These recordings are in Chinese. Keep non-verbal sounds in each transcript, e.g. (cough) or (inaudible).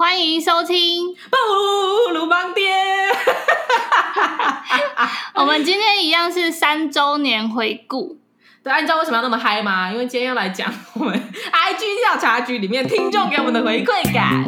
欢迎收听布鲁邦爹。(laughs) 我们今天一样是三周年回顾。对啊，你知道为什么要那么嗨吗？因为今天要来讲我们 IG 调查局里面听众给我们的回馈感。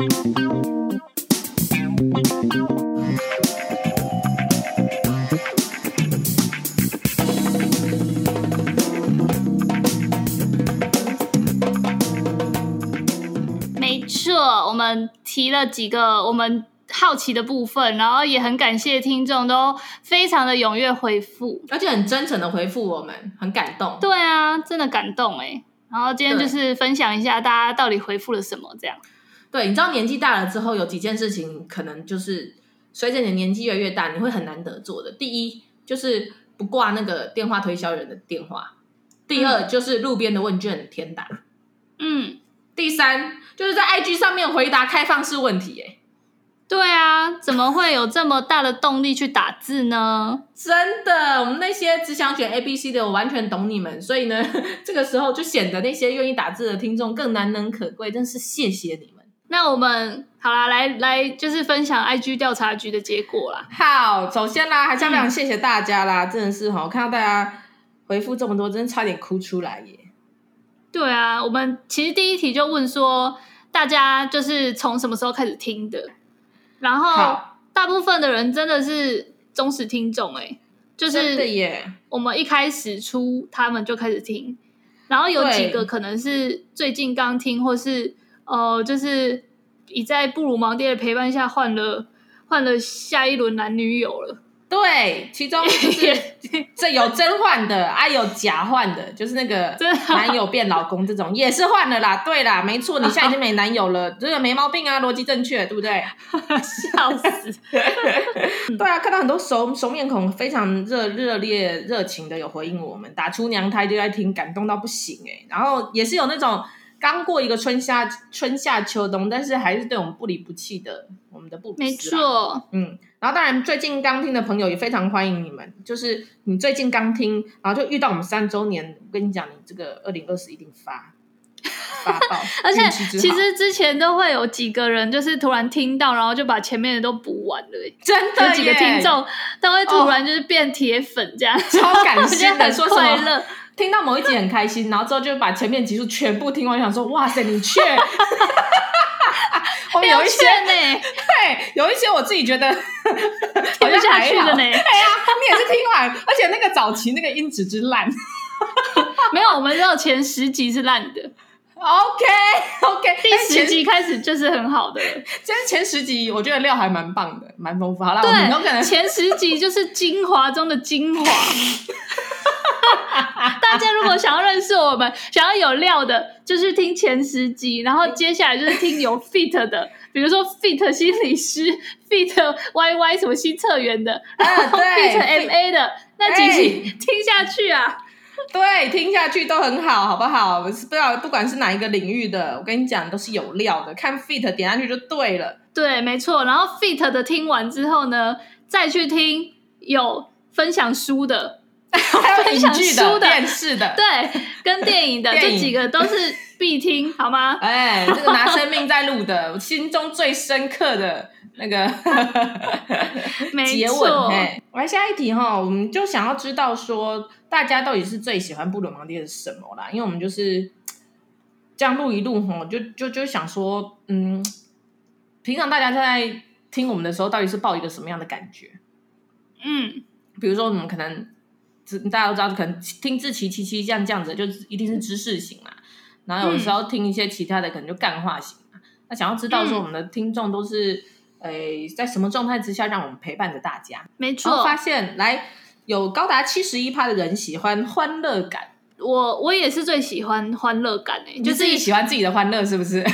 我们提了几个我们好奇的部分，然后也很感谢听众都非常的踊跃回复，而且很真诚的回复我们，很感动。对啊，真的感动哎。然后今天就是分享一下大家到底回复了什么，这样。对，你知道年纪大了之后，有几件事情可能就是随着你年纪越来越大，你会很难得做的。第一就是不挂那个电话推销人的电话，第二、嗯、就是路边的问卷填答，嗯，第三。就是在 IG 上面回答开放式问题，欸，哎，对啊，怎么会有这么大的动力去打字呢？真的，我们那些只想选 A、B、C 的，我完全懂你们。所以呢，(laughs) 这个时候就显得那些愿意打字的听众更难能可贵，真是谢谢你们。那我们好啦，来来，就是分享 IG 调查局的结果啦。好，首先啦，还是要非常谢谢大家啦，嗯、真的是哈，我看到大家回复这么多，真的差点哭出来耶。对啊，我们其实第一题就问说，大家就是从什么时候开始听的？然后大部分的人真的是忠实听众哎，就是我们一开始出他们就开始听，然后有几个可能是最近刚听，或是呃，就是已在布鲁芒爹的陪伴下换了换了下一轮男女友了。对，其中就是 (laughs) 这有真换的啊，有假换的，就是那个男友变老公这种也是换了啦。对啦，没错，你现在已经没男友了，(laughs) 这个没毛病啊，逻辑正确，对不对？笑死！(laughs) 对啊，看到很多熟熟面孔，非常热热烈热情的有回应我们，打出娘胎就在听，感动到不行哎、欸。然后也是有那种刚过一个春夏春夏秋冬，但是还是对我们不离不弃的，我们的布鲁斯。没错，嗯。然后，当然，最近刚听的朋友也非常欢迎你们。就是你最近刚听，然后就遇到我们三周年，我跟你讲，你这个二零二四一定发发爆。(laughs) 而且，其实之前都会有几个人，就是突然听到，然后就把前面的都补完了。真的，有几个听众都会突然就是变铁粉，这样、哦、超感谢的，(laughs) 说快乐。听到某一集很开心，然后之后就把前面集数全部听完，想说哇塞，你却。(laughs) 哦，有一些呢，对，有一些我自己觉得好像还去的呢。对呀、啊，你也是听完，而且那个早期那个音质之烂，(laughs) 没有，我们只有前十集是烂的。OK，OK，、okay, okay, 第十集开始就是很好的。其实前十集我觉得料还蛮棒的，蛮丰富。好了，对，我们都可能前十集就是精华中的精华。(laughs) (laughs) 大家如果想要认识我们，想要有料的，就是听前十集，然后接下来就是听有 fit 的，比如说 fit 心理师、fit YY 什么新测员的，然后 fit MA 的那几集听下去啊，对，听下去都很好，好不好？不知道不管是哪一个领域的，我跟你讲都是有料的，看 fit 点下去就对了。对，没错。然后 fit 的听完之后呢，再去听有分享书的。(laughs) 还有影剧的、电视的，对，跟电影的 (laughs) 这几个都是必听，好吗？哎，这个拿生命在录的，我心中最深刻的那个 (laughs) 结吻。哎，来下一题哈，我们就想要知道说，大家到底是最喜欢布鲁芒爹的什么啦？因为我们就是这样录一录哈，就就就想说，嗯，平常大家在听我们的时候，到底是抱一个什么样的感觉？嗯，比如说我们可能。大家都知道，可能听志祺七七这样这样子，就一定是知识型嘛。然后有时候听一些其他的，可能就干话型嘛。那想要知道说，我们的听众都是诶、在什么状态之下，让我们陪伴着大家？没错，发现来有高达七十一趴的人喜欢欢乐感。我我也是最喜欢欢乐感诶、欸，就自己喜欢自己的欢乐，是不是？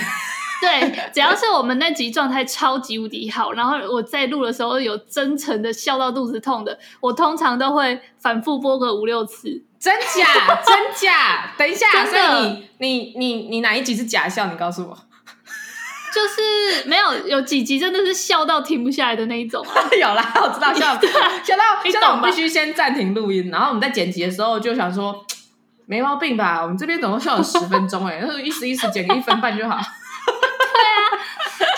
对，只要是我们那集状态超级无敌好，然后我在录的时候有真诚的笑到肚子痛的，我通常都会反复播个五六次。真假？真假？等一下，所以你你你你哪一集是假笑？你告诉我。(laughs) 就是没有有几集真的是笑到停不下来的那一种啊。(laughs) 有啦，我知道笑到 (laughs) 笑到笑到我们必须先暂停录音，然后我们在剪辑的时候就想说 (tsk) 没毛病吧？我们这边总共笑了十分钟，哎，那就意思意思剪个一分半就好。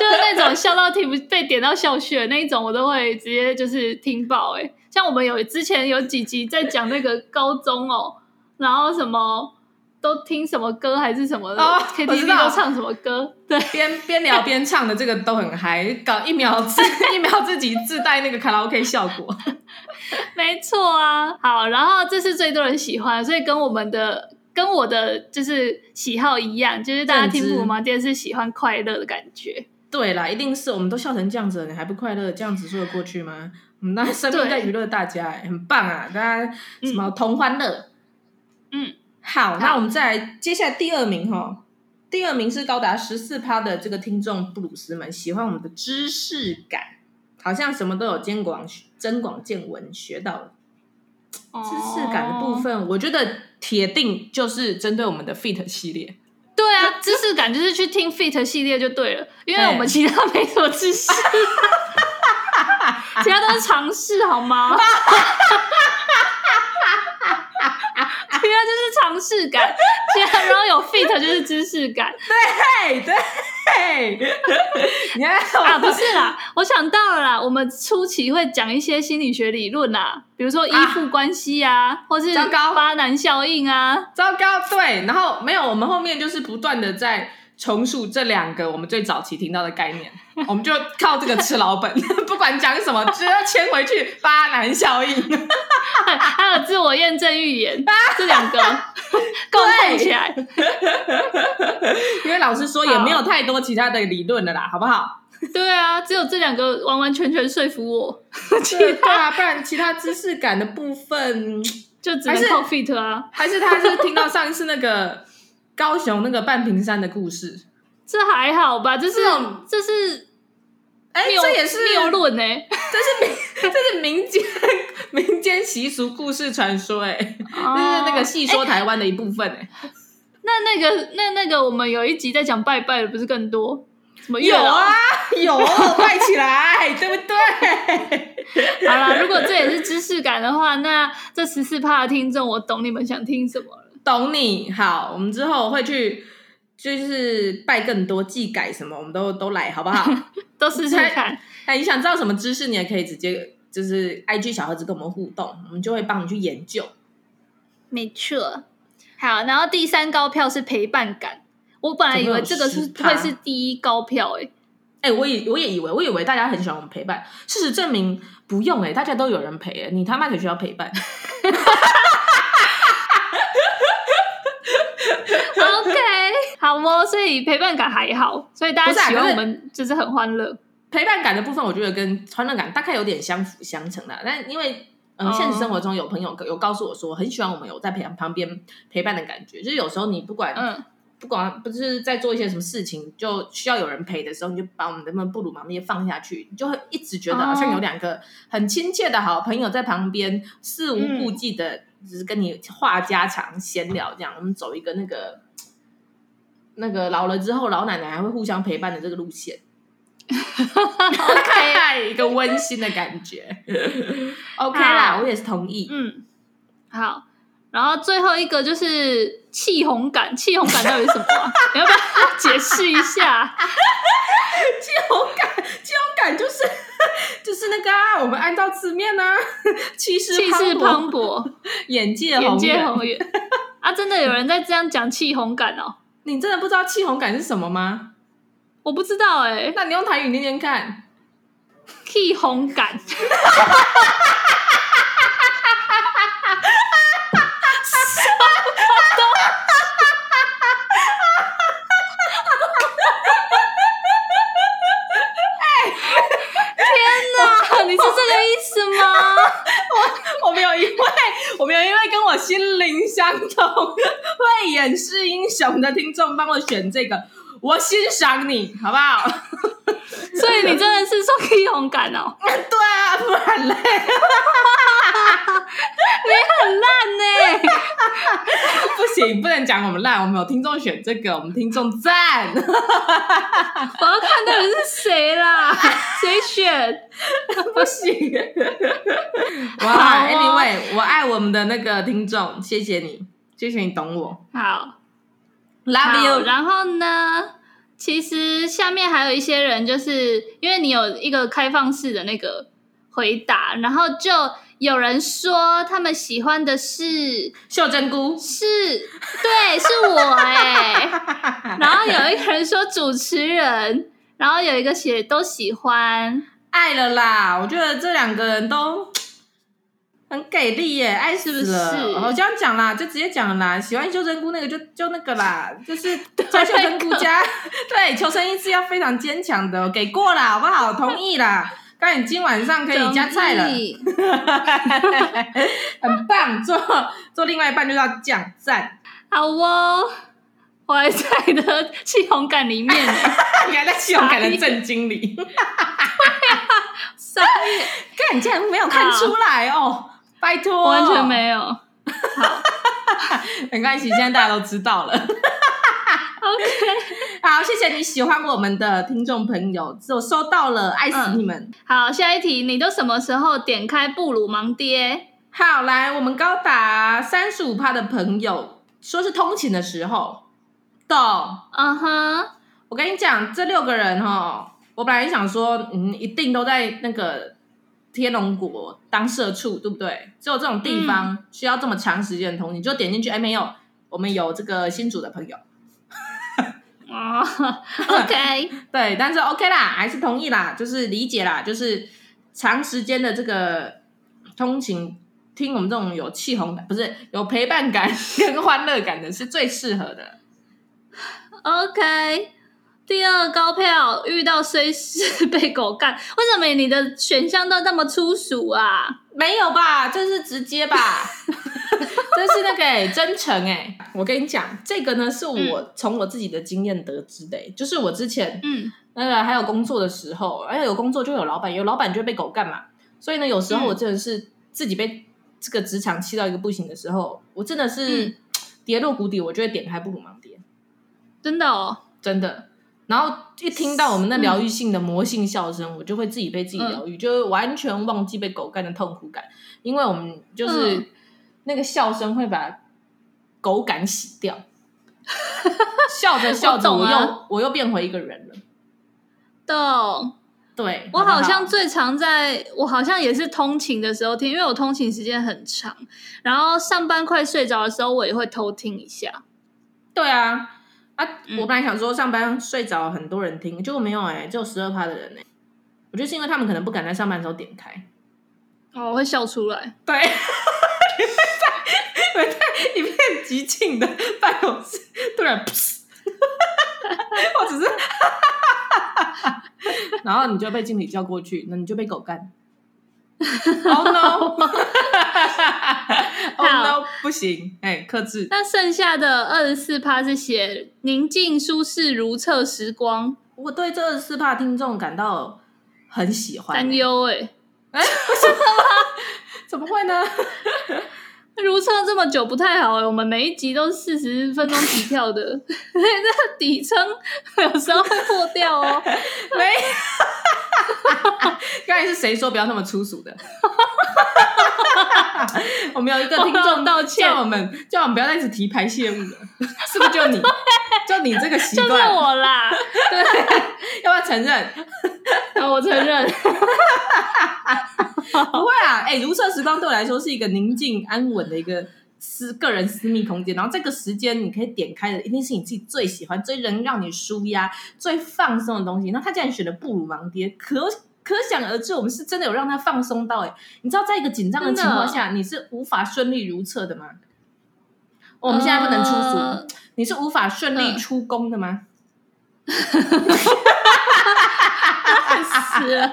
就是那种笑到听不被点到笑穴那一种，我都会直接就是听爆哎。像我们有之前有几集在讲那个高中哦，然后什么都听什么歌还是什么的、哦、KTV 都唱什么歌，对，边边聊边唱的这个都很嗨，搞一秒自 (laughs) 一秒自己自带那个卡拉 OK 效果，(laughs) 没错啊。好，然后这是最多人喜欢，所以跟我们的。跟我的就是喜好一样，就是大家听布鲁芒爹是喜欢快乐的感觉。对啦，一定是我们都笑成这样子了，你还不快乐？这样子说得过去吗？我们那生命在娱乐大家，很棒啊！大家什么同欢乐？嗯，好，那我们再来，接下来第二名哈，第二名是高达十四趴的这个听众布鲁斯们喜欢我们的知识感，好像什么都有增广增广见闻，学到了。知识感的部分，我觉得铁定就是针对我们的 Fit 系列。对啊，知识感就是去听 Fit 系列就对了，因为我们其他没什么知识，(laughs) 其他都是尝试，好吗？(laughs) 其他就是尝试感，其他然后有 Fit 就是知识感，对对。嘿，(laughs) 你看啊，不是啦，我想到了啦，我们初期会讲一些心理学理论啦，比如说依附关系啊，啊或是巴南效应啊，糟糕，对，然后没有，我们后面就是不断的在重述这两个我们最早期听到的概念，(laughs) 我们就靠这个吃老本，(laughs) 不管讲什么，只要牵回去巴南效应，(laughs) 还有自我验证预言，这两个。共起来，因为老师说也没有太多其他的理论了啦，好不好？对啊，只有这两个完完全全说服我，其他不然其他知识感的部分就只能靠 fit 啊，还是他是听到上一次那个。高雄那个半屏山的故事，这还好吧？这是这是，哎，这也是谬论呢，这是民 (laughs) 这是民间民间习俗故事传说哎，这是那个戏说台湾的一部分哎。那那个那那个我们有一集在讲拜拜的，不是更多？什么有啊有拜起来，(laughs) 对不对？好了，如果这也是知识感的话，那这十四趴的听众，我懂你们想听什么了。懂你好，我们之后会去，就是拜更多、技改什么，我们都都来，好不好？(laughs) 都试试看。(laughs) 哎，你想知道什么知识，你也可以直接就是 IG 小盒子跟我们互动，我们就会帮你去研究。没错。好，然后第三高票是陪伴感，我本来以为这个是会是第一高票，欸，哎，哎，我也我也以为，我以为大家很喜欢我们陪伴，事实证明不用，哎，大家都有人陪，哎，你他妈才需要陪伴。(laughs) 好哦，所以陪伴感还好，所以大家喜欢我们就是很欢乐。陪伴感的部分，我觉得跟欢乐感大概有点相辅相成的。但因为嗯、呃，现实生活中有朋友有告诉我说，很喜欢我们有在陪旁边陪伴的感觉。就是有时候你不管嗯，不管不是在做一些什么事情，就需要有人陪的时候，你就把我们的布鲁芒爹放下去，你就会一直觉得好像有两个很亲切的好朋友在旁边，肆无顾忌的。嗯只是跟你话家常、闲聊这样，我们走一个那个那个老了之后老奶奶还会互相陪伴的这个路线，(laughs) OK，一个温馨的感觉，(laughs) OK 啦，我也是同意。嗯，好，然后最后一个就是气红感，气红感到底是什么啊？(laughs) 你要不要解释一下？气红感，气红感就是。就是那个啊，我们按照字面呢、啊，气势气势磅礴，眼界眼界宏远啊！真的有人在这样讲气红感哦？你真的不知道气红感是什么吗？我不知道哎、欸，那你用台语念念看，气红感。我我们有因为跟我心灵相通、(laughs) 会演示英雄的听众帮我选这个，我欣赏你，好不好？所以你真的是说气勇敢哦？(laughs) 对啊，不然嘞，(laughs) 你很烂呢。(laughs) 不行，不能讲我们烂，我们有听众选这个，我们听众赞。我要看到底是谁啦？谁选？不行。哇，Anyway，我爱我们的那个听众，谢谢你，谢谢你懂我。好，Love you。然后呢？其实下面还有一些人，就是因为你有一个开放式的那个回答，然后就有人说他们喜欢的是秀珍菇，是，对，是我哎、欸。(laughs) 然后有一个人说主持人，然后有一个写都喜欢，爱了啦。我觉得这两个人都。很给力耶，爱死了！是我这样讲啦，就直接讲啦。喜欢秀珍菇那个就就那个啦，(laughs) 就是在秀珍菇家。(laughs) 对，求生意志要非常坚强的，给过啦，好不好？(laughs) 同意啦。那你今晚上可以加菜了，很棒。做做另外一半就要讲赞，好哦。我还在的气红感里面，你还在气红感的震惊里。对啊，傻眼，看你竟然没有看出来哦。拜托，完全没有。好，(laughs) 没关系，现在大家都知道了。(laughs) OK，好，谢谢你喜欢我们的听众朋友，我收到了，爱死你们。嗯、好，下一题，你都什么时候点开布鲁盲爹？好，来，我们高达三十五趴的朋友说是通勤的时候，懂？嗯哼，我跟你讲，这六个人哈，我本来想说，嗯，一定都在那个。天龙国当社畜，对不对？只有这种地方需要这么长时间的通，勤、嗯、就点进去。哎，没有，我们有这个新组的朋友。哦，OK，(laughs) 对，但是 OK 啦，还是同意啦，就是理解啦，就是长时间的这个通勤，听我们这种有气红感，不是有陪伴感跟欢乐感的，是最适合的。OK。第二高票遇到衰事 (laughs) 被狗干，为什么你的选项都那么粗俗啊？没有吧，这是直接吧，(laughs) 这是那个、欸、真诚哎、欸。我跟你讲，这个呢是我从我自己的经验得知的、欸，就是我之前嗯。那个还有工作的时候，哎有工作就有老板，有老板就会被狗干嘛。所以呢，有时候我真的是自己被这个职场气到一个不行的时候，我真的是跌落谷底，我就会点开布鲁盲爹，真的哦，真的。然后一听到我们那疗愈性的魔性笑声，嗯、我就会自己被自己疗愈，嗯、就完全忘记被狗干的痛苦感，因为我们就是、嗯、那个笑声会把狗感洗掉，(laughs) 笑着笑着我又我，我又变回一个人了。懂？对，我好像最常在我好像也是通勤的时候听，因为我通勤时间很长，然后上班快睡着的时候，我也会偷听一下。对啊。啊！我本来想说上班睡着很多人听，结果没有哎、欸，只有十二趴的人哎、欸。我觉得是因为他们可能不敢在上班的时候点开。哦，我会笑出来。对，(laughs) 你会在，会在一片寂静的办公室突然，噗 (laughs) 或者是，(laughs) 然后你就被经理叫过去，那你就被狗干。(laughs) Oh no！Oh no！(laughs) 不行，哎，克制。那剩下的二十四趴是写宁静舒适如厕时光。我对这二十四趴听众感到很喜欢，担忧哎，哎，不是吗？怎么会呢？(laughs) 如厕这么久不太好哎，我们每一集都是四十分钟起跳的，(laughs) 那个底层 (laughs) 有时候会破掉哦。(laughs) 没。刚才是谁说不要那么粗俗的？我们有一个听众道歉，叫我们叫我们不要再一直提排泄物了，是不是就你？就你这个习惯？就是我啦。对，要不要承认？我承认。不会啊，哎、欸，如厕时光对我来说是一个宁静安稳的一个私个人私密空间，然后这个时间你可以点开的，一定是你自己最喜欢、最能让你舒压、最放松的东西。那他竟然选了布鲁盲爹，可可想而知，我们是真的有让他放松到。哎，你知道，在一个紧张的情况下，你是无法顺利如厕的吗？我们现在不能出书，呃、你是无法顺利出宫的吗？(laughs) 死了，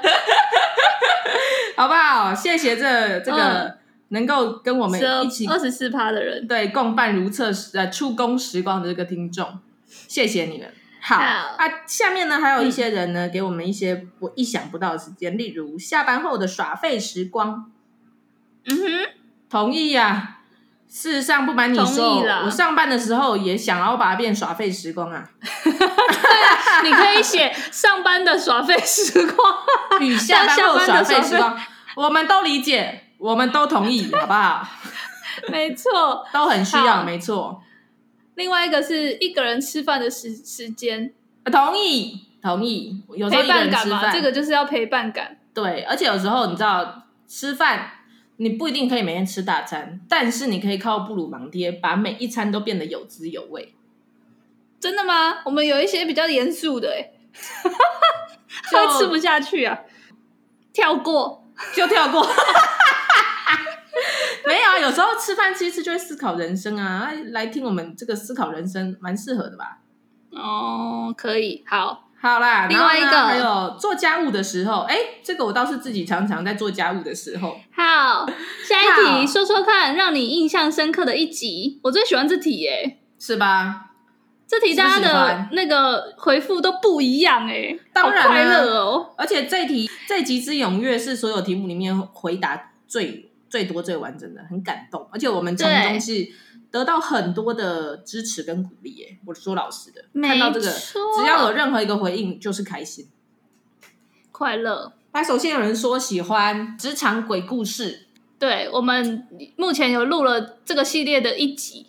好不好？谢谢这这个。嗯能够跟我们一起二十四趴的人，对，共伴如厕时呃出宫时光的这个听众，谢谢你们。好，好啊，下面呢还有一些人呢，嗯、给我们一些我意想不到的时间，例如下班后的耍废时光。嗯哼，同意呀、啊。事实上，不瞒你说，我上班的时候也想要把它变耍废时光啊。(laughs) 对啊，你可以写上班的耍废时光与下班后 (laughs) 耍废时光，我们都理解。我们都同意，(laughs) 好不好？没错，都很需要，没错。另外一个是一个人吃饭的时时间，同意，同意。有时候陪伴感吃饭，这个就是要陪伴感。对，而且有时候你知道，吃饭你不一定可以每天吃大餐，但是你可以靠布鲁芒爹把每一餐都变得有滋有味。真的吗？我们有一些比较严肃的，哎，(laughs) 会吃不下去啊，跳过就跳过。(laughs) 没有时候吃饭吃一次就会思考人生啊，来听我们这个思考人生蛮适合的吧？哦，可以，好，好啦。另外一个还有做家务的时候，哎，这个我倒是自己常常在做家务的时候。好，下一题，说说看，让你印象深刻的一集，我最喜欢这题耶，是吧？这题大家的那个回复都不一样哎，当然好快乐哦，而且这题这集之踊跃是所有题目里面回答最。最多最完整的，很感动，而且我们从中是得到很多的支持跟鼓励。耶，我说老实的，看到这个，只要有任何一个回应，就是开心、快乐。那首先有人说喜欢职场鬼故事，对，我们目前有录了这个系列的一集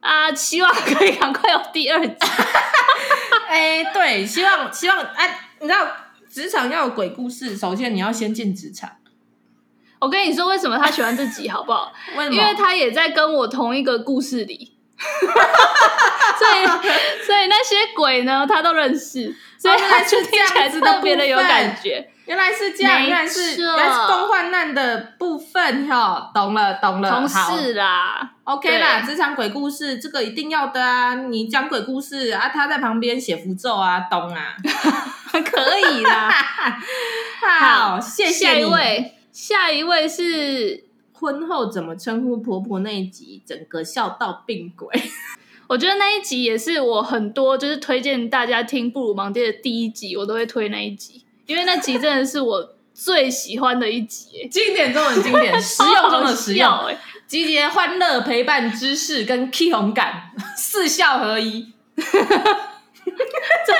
啊，希望可以赶快有第二集。(laughs) 哎、欸，对，希望希望哎、啊，你知道职场要有鬼故事，首先你要先进职场。我跟你说，为什么他喜欢这集，好不好？(laughs) 为什么？因为他也在跟我同一个故事里，(laughs) 所以所以那些鬼呢，他都认识，所以他就听起来特别的有感觉。原来是这样，原来是原来是共患难的部分哈，懂了懂了，同事啦，OK 啦，职场鬼故事这个一定要的啊！你讲鬼故事啊，他在旁边写符咒啊，懂啊？(laughs) 可以啦，好，谢谢下一位。下一位是婚后怎么称呼婆婆那一集，整个笑到病鬼。(laughs) 我觉得那一集也是我很多就是推荐大家听布鲁芒爹的第一集，我都会推那一集，因为那集真的是我最喜欢的一集，(laughs) 经典中的经典，(laughs) 实用中的实用，集结欢乐、陪伴、知识跟 K 红感，四效合一。真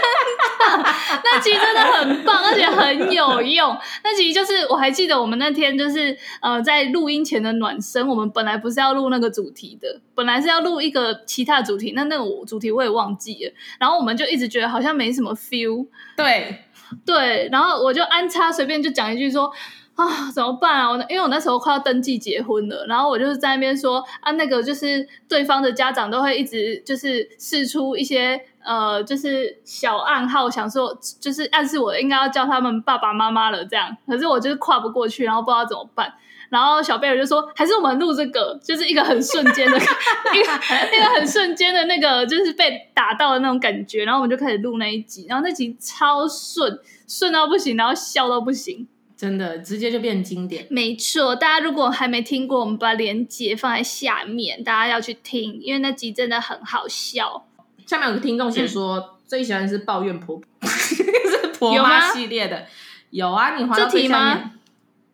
的，那集真的很棒，而且很有用。那集就是我还记得，我们那天就是呃，在录音前的暖身。我们本来不是要录那个主题的，本来是要录一个其他主题，那那个主题我也忘记了。然后我们就一直觉得好像没什么 feel。对对，然后我就安插随便就讲一句说。啊，怎么办啊？我因为我那时候快要登记结婚了，然后我就是在那边说啊，那个就是对方的家长都会一直就是试出一些呃，就是小暗号，想说就是暗示我应该要叫他们爸爸妈妈了这样。可是我就是跨不过去，然后不知道怎么办。然后小贝尔就说，还是我们录这个，就是一个很瞬间的，(laughs) 一个一个很瞬间的那个，就是被打到的那种感觉。然后我们就开始录那一集，然后那集超顺，顺到不行，然后笑到不行。真的，直接就变经典。没错，大家如果还没听过，我们把链接放在下面，大家要去听，因为那集真的很好笑。下面有个听众写说，嗯、最喜欢是抱怨婆婆，(laughs) 是婆妈系列的。有，有啊，你滑到最下面。这题吗？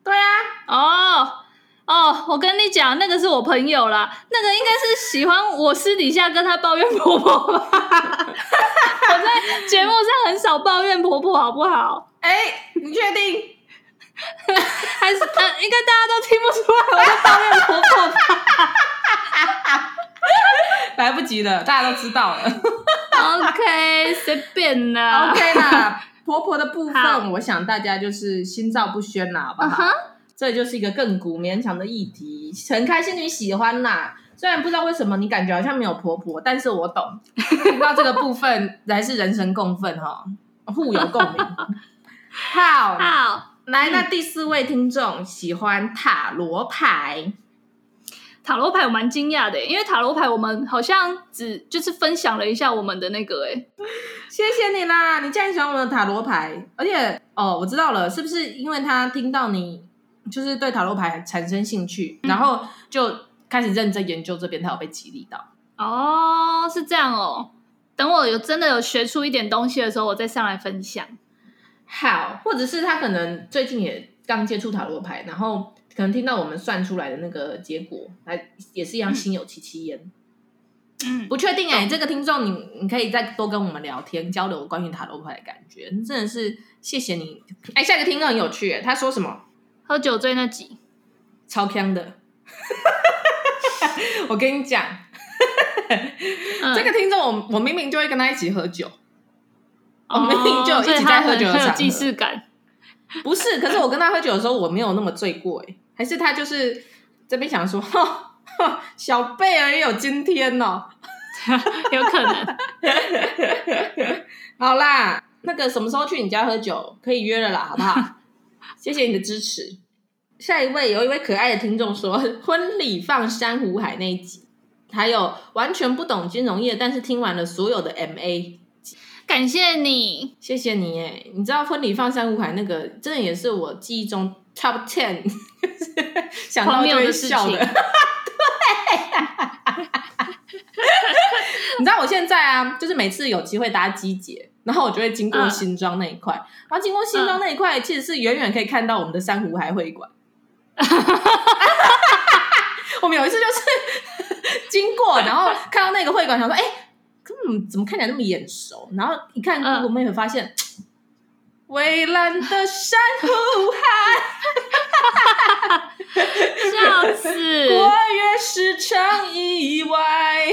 对啊。哦哦，我跟你讲，那个是我朋友啦，那个应该是喜欢我私底下跟他抱怨婆婆吧。(laughs) 我在节目上很少抱怨婆婆，好不好？哎，你确定？还是呃，应该大家都听不出来我在抱怨婆婆吧？(laughs) 来不及了，大家都知道了。OK，随便啦。OK 啦，婆婆的部分，我想大家就是心照不宣啦，好不好？Uh huh. 这就是一个亘古绵长的议题，很开心你喜欢啦。虽然不知道为什么你感觉好像没有婆婆，但是我懂，知道这个部分还是人神共愤哈，互有共鸣。好，好。来，那第四位听众喜欢塔罗牌。塔罗牌我蛮惊讶的，因为塔罗牌我们好像只就是分享了一下我们的那个，哎，谢谢你啦！你竟然喜欢我们的塔罗牌，而且哦，我知道了，是不是因为他听到你就是对塔罗牌产生兴趣，然后就开始认真研究这边，他有被激励到？哦，是这样哦。等我有真的有学出一点东西的时候，我再上来分享。好，或者是他可能最近也刚接触塔罗牌，然后可能听到我们算出来的那个结果，还也是一样心有戚戚焉。嗯，不确定哎、这个听众你你可以再多跟我们聊天交流关于塔罗牌的感觉，真的是谢谢你。哎，下一个听众很有趣，他说什么？喝酒醉那集，超香的。(laughs) 我跟你讲，嗯、这个听众我我明明就会跟他一起喝酒。我明明就一起在喝酒的场合，很有既视感。不是，可是我跟他喝酒的时候，我没有那么醉过哎，还是他就是这边想说，(laughs) 哈，小贝儿也有今天哦，(laughs) 有可能。(laughs) 好啦，那个什么时候去你家喝酒可以约了啦，好不好？谢谢你的支持。下一位有一位可爱的听众说，婚礼放珊瑚海那一集，还有完全不懂金融业，但是听完了所有的 MA。感谢你，谢谢你哎！你知道婚礼放珊瑚海那个，真的也是我记忆中 top ten 想到就会笑的。(laughs) 对，(laughs) 你知道我现在啊，就是每次有机会搭机捷，然后我就会经过新庄那一块，嗯、然后经过新庄那一块，其实是远远可以看到我们的珊瑚海会馆。(laughs) 我们有一次就是经过，然后看到那个会馆，想说，哎。嗯，怎么看起来那么眼熟？然后一看，我妹妹发现，(tsk) 蔚蓝、嗯、的珊瑚海，笑死！过月是场意外。(laughs)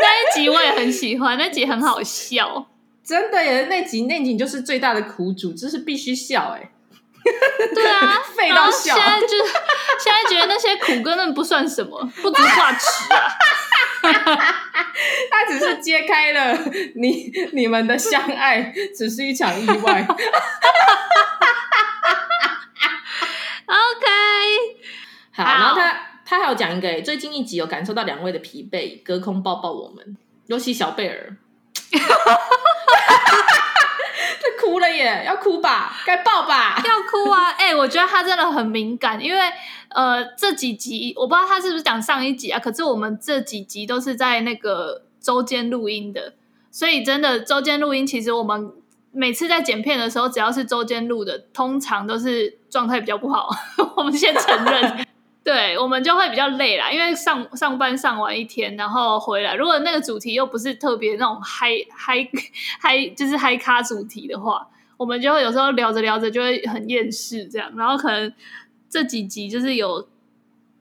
那一集我也很喜欢，那集很好笑，真的耶！那集那集就是最大的苦主，就是必须笑哎。对啊，(laughs) 废到笑。现在就现在觉得那些苦根本不算什么，不足挂齿啊。(laughs) 他只是揭开了你你们的相爱只是一场意外。OK，好，然后他他还有讲一个，最近一集有感受到两位的疲惫，隔空抱抱我们，尤其小贝尔，他。哭了耶，要哭吧，该抱吧，要哭啊！哎、(laughs) 欸，我觉得他真的很敏感，因为呃，这几集我不知道他是不是讲上一集啊，可是我们这几集都是在那个周间录音的，所以真的周间录音，其实我们每次在剪片的时候，只要是周间录的，通常都是状态比较不好，(laughs) 我们先承认。(laughs) 对，我们就会比较累啦，因为上上班上完一天，然后回来，如果那个主题又不是特别那种嗨嗨嗨，就是嗨咖主题的话，我们就会有时候聊着聊着就会很厌世这样，然后可能这几集就是有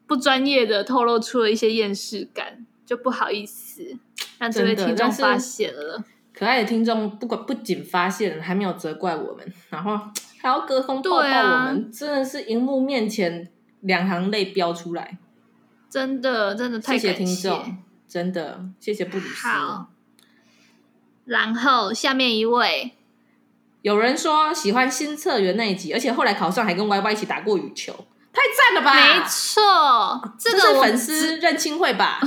不专业的透露出了一些厌世感，就不好意思让这位听众发现了。可爱的听众不管不仅发现了，还没有责怪我们，然后 (tsk) 还要隔空抱抱我们，啊、真的是荧幕面前。两行泪飙出来，真的真的太感谢，谢谢听众，真的谢谢布里斯。好，然后下面一位，有人说喜欢新策源那一集，而且后来考上还跟 Y Y 一起打过羽球，太赞了吧！没错，这个粉丝认亲会吧？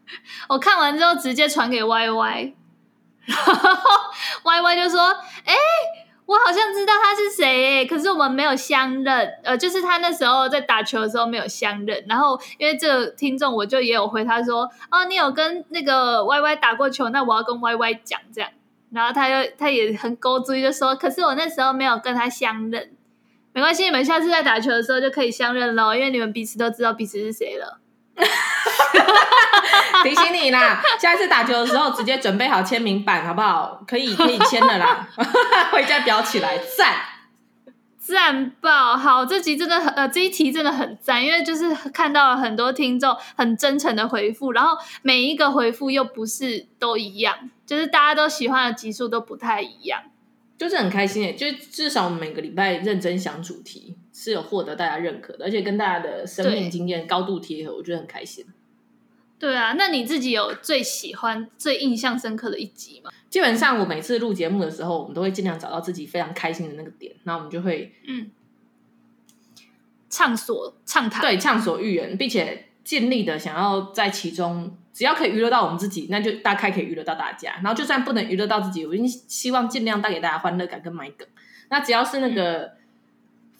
(laughs) 我看完之后直接传给 Y Y，然 (laughs) 后 Y Y 就说：“哎。”我好像知道他是谁诶，可是我们没有相认。呃，就是他那时候在打球的时候没有相认。然后因为这个听众，我就也有回他说：“哦，你有跟那个 Y Y 打过球，那我要跟 Y Y 讲这样。”然后他又他也很勾追，就说：“可是我那时候没有跟他相认，没关系，你们下次在打球的时候就可以相认喽，因为你们彼此都知道彼此是谁了。” (laughs) 提醒你啦，下一次打球的时候直接准备好签名板，好不好？可以可以签的啦，(laughs) 回家裱起来，赞赞爆！好，这集真的很呃，这一题真的很赞，因为就是看到了很多听众很真诚的回复，然后每一个回复又不是都一样，就是大家都喜欢的集数都不太一样，就是很开心诶，就至少我们每个礼拜认真想主题是有获得大家认可的，而且跟大家的生命经验高度贴合，我觉得很开心。对啊，那你自己有最喜欢、最印象深刻的一集吗？基本上我每次录节目的时候，我们都会尽量找到自己非常开心的那个点，那我们就会嗯，畅所畅谈，对，畅所欲言，并且尽力的想要在其中，只要可以娱乐到我们自己，那就大概可以娱乐到大家。然后就算不能娱乐到自己，我已经希望尽量带给大家欢乐感跟买梗。那只要是那个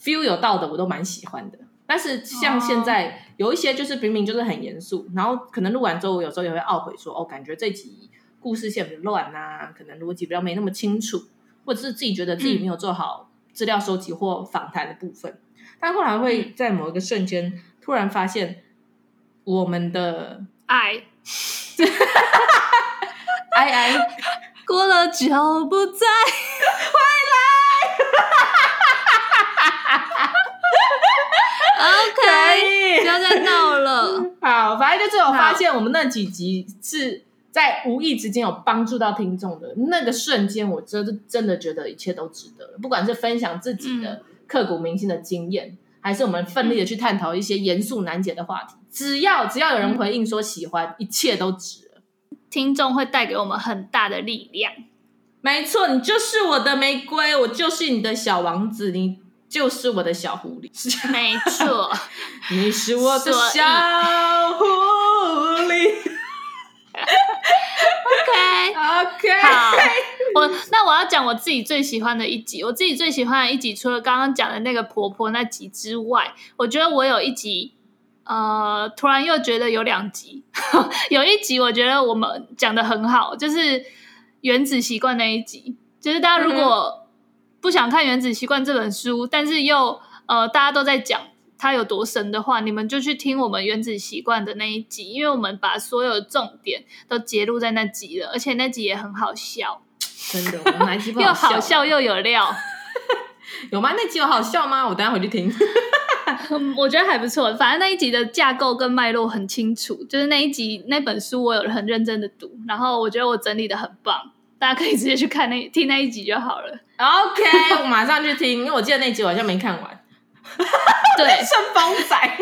feel 有道的，我都蛮喜欢的。但是像现在有一些就是明明就是很严肃，然后可能录完之后，我有时候也会懊悔说，哦，感觉这集故事线很乱啊，可能逻辑比较没那么清楚，或者是自己觉得自己没有做好资料收集或访谈的部分。但后来会在某一个瞬间突然发现，我们的爱，(laughs) 爱爱过了就不再。(laughs) OK，不要再闹了。(laughs) 好，反正就是我发现我们那几集是在无意之间有帮助到听众的那个瞬间，我真的真的觉得一切都值得了。不管是分享自己的刻骨铭心的经验，嗯、还是我们奋力的去探讨一些严肃难解的话题，只要只要有人回应说喜欢，嗯、一切都值了。听众会带给我们很大的力量。没错，你就是我的玫瑰，我就是你的小王子，你就是我的小狐狸。没错，(laughs) 你是我的小狐狸。OK OK，好，我那我要讲我自己最喜欢的一集。我自己最喜欢的一集，除了刚刚讲的那个婆婆那集之外，我觉得我有一集，呃，突然又觉得有两集，(laughs) 有一集我觉得我们讲的很好，就是原子习惯那一集。就是大家如果不想看《原子习惯》这本书，但是又呃大家都在讲。它有多神的话，你们就去听我们原子习惯的那一集，因为我们把所有的重点都揭露在那集了，而且那集也很好笑，(laughs) 真的，我们哪集不 (laughs) 好笑？又好笑又有料，(laughs) 有吗？那集有好笑吗？我等下回去听。我觉得还不错，反正那一集的架构跟脉络很清楚，就是那一集那本书我有很认真的读，然后我觉得我整理的很棒，大家可以直接去看那听那一集就好了。OK，(laughs) 我马上去听，因为我记得那集我好像没看完。(laughs) 对，顺风仔，(laughs)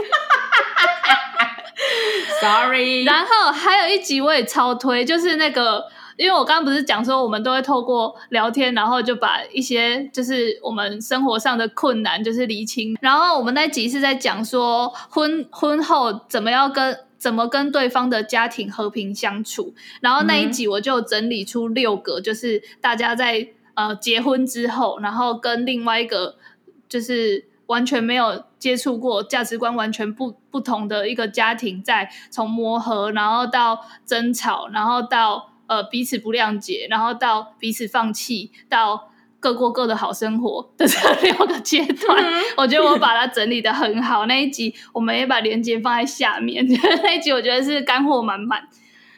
Sorry。然后还有一集我也超推，就是那个，因为我刚刚不是讲说我们都会透过聊天，然后就把一些就是我们生活上的困难就是厘清。然后我们那集是在讲说婚婚后怎么样跟怎么跟对方的家庭和平相处。然后那一集我就整理出六个，就是大家在呃结婚之后，然后跟另外一个就是。完全没有接触过，价值观完全不不同的一个家庭，在从磨合，然后到争吵，然后到呃彼此不谅解，然后到彼此放弃，到各过各的好生活的这六个阶段，嗯、(laughs) 我觉得我把它整理的很好。那一集我们也把链接放在下面，(laughs) 那一集我觉得是干货满满。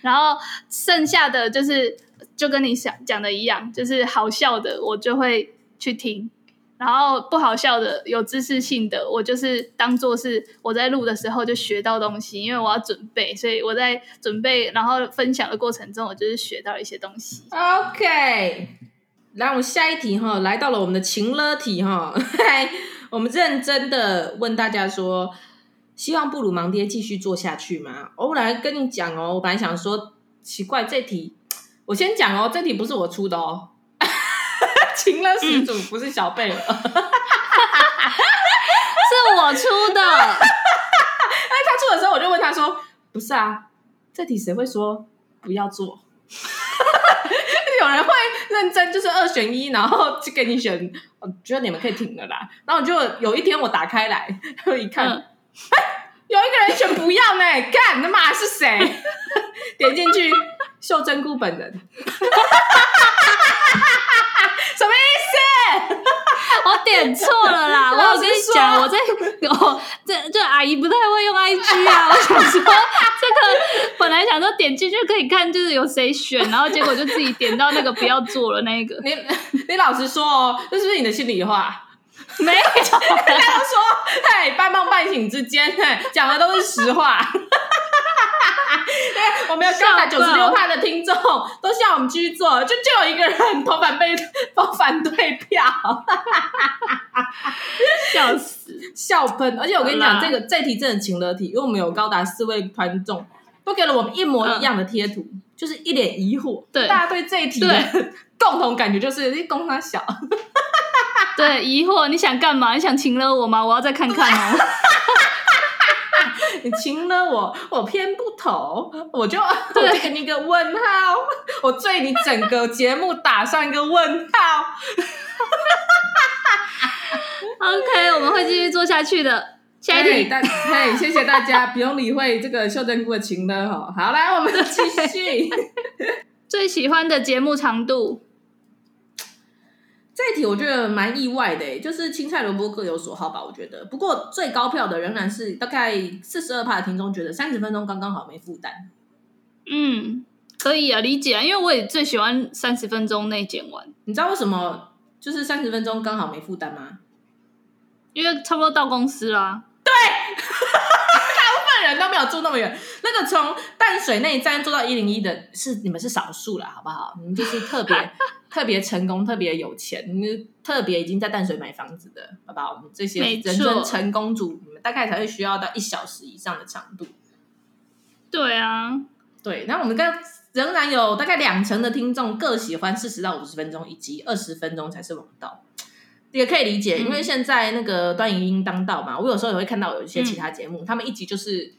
然后剩下的就是就跟你想讲的一样，就是好笑的，我就会去听。然后不好笑的、有知识性的，我就是当做是我在录的时候就学到东西，因为我要准备，所以我在准备，然后分享的过程中，我就是学到一些东西。OK，来，我们下一题哈，来到了我们的情乐题哈，(laughs) 我们认真的问大家说，希望布鲁芒爹继续做下去吗？我本来跟你讲哦，我本来想说，奇怪，这题我先讲哦，这题不是我出的哦。情勒始祖不是小贝了，是我出的。哎，他出的时候我就问他说：“不是啊，这题谁会说不要做？” (laughs) 有人会认真就是二选一，然后就给你选。我觉得你们可以停了啦。然后我就有一天我打开来，然后一看，哎、嗯，有一个人选不要呢，干，那妈是谁？(laughs) 点进去，秀珍菇本人。(laughs) 什么意思？我点错了啦！(laughs) 我有跟你讲，我在我这这阿姨不太会用 IG 啊。我想说，这个本来想说点进去可以看，就是有谁选，然后结果就自己点到那个不要做了那一个。你你老实说哦，这是不是你的心里话？没有，人家都说，嘿，半梦半醒之间，嘿，讲的都是实话。(laughs) 我们有高达九十六趴的听众都希望我们继续做，就就有一个人投反被投反对票，笑死，笑喷！而且我跟你讲，这个这题真的情勒题，因为我们有高达四位观众都给了我们一模一样的贴图，嗯、就是一脸疑惑。对，大家对这一题的 (laughs) 共同感觉就是你公他小，(laughs) 对，疑惑，你想干嘛？你想擒了我吗？我要再看看哦。(laughs) 你擒了我，我偏不投，我就 (laughs) 我就给你一个问号，我对你整个节目打上一个问号。OK，我们会继续做下去的。下一题，嘿，谢谢大家，不用理会这个秀珍菇的情了哈。好，来，我们继续。最喜欢的节目长度。这一题我觉得蛮意外的，就是青菜萝卜各有所好吧，我觉得。不过最高票的仍然是大概四十二趴的听众觉得三十分钟刚刚好没负担。嗯，可以啊，理解啊，因为我也最喜欢三十分钟内剪完。你知道为什么就是三十分钟刚好没负担吗？因为差不多到公司啦。对，大部分人都没有住那么远。那个从淡水那一站坐到一零一的是你们是少数了，好不好？你们就是特别特别成功、特别有钱、特别已经在淡水买房子的，好不好？我们这些人生成功组，你们大概才会需要到一小时以上的长度。对啊，对。那我们刚仍然有大概两成的听众各喜欢四十到五十分钟，以及二十分钟才是王道。也可以理解，因为现在那个端影音当道嘛，我有时候也会看到有一些其他节目，嗯、他们一集就是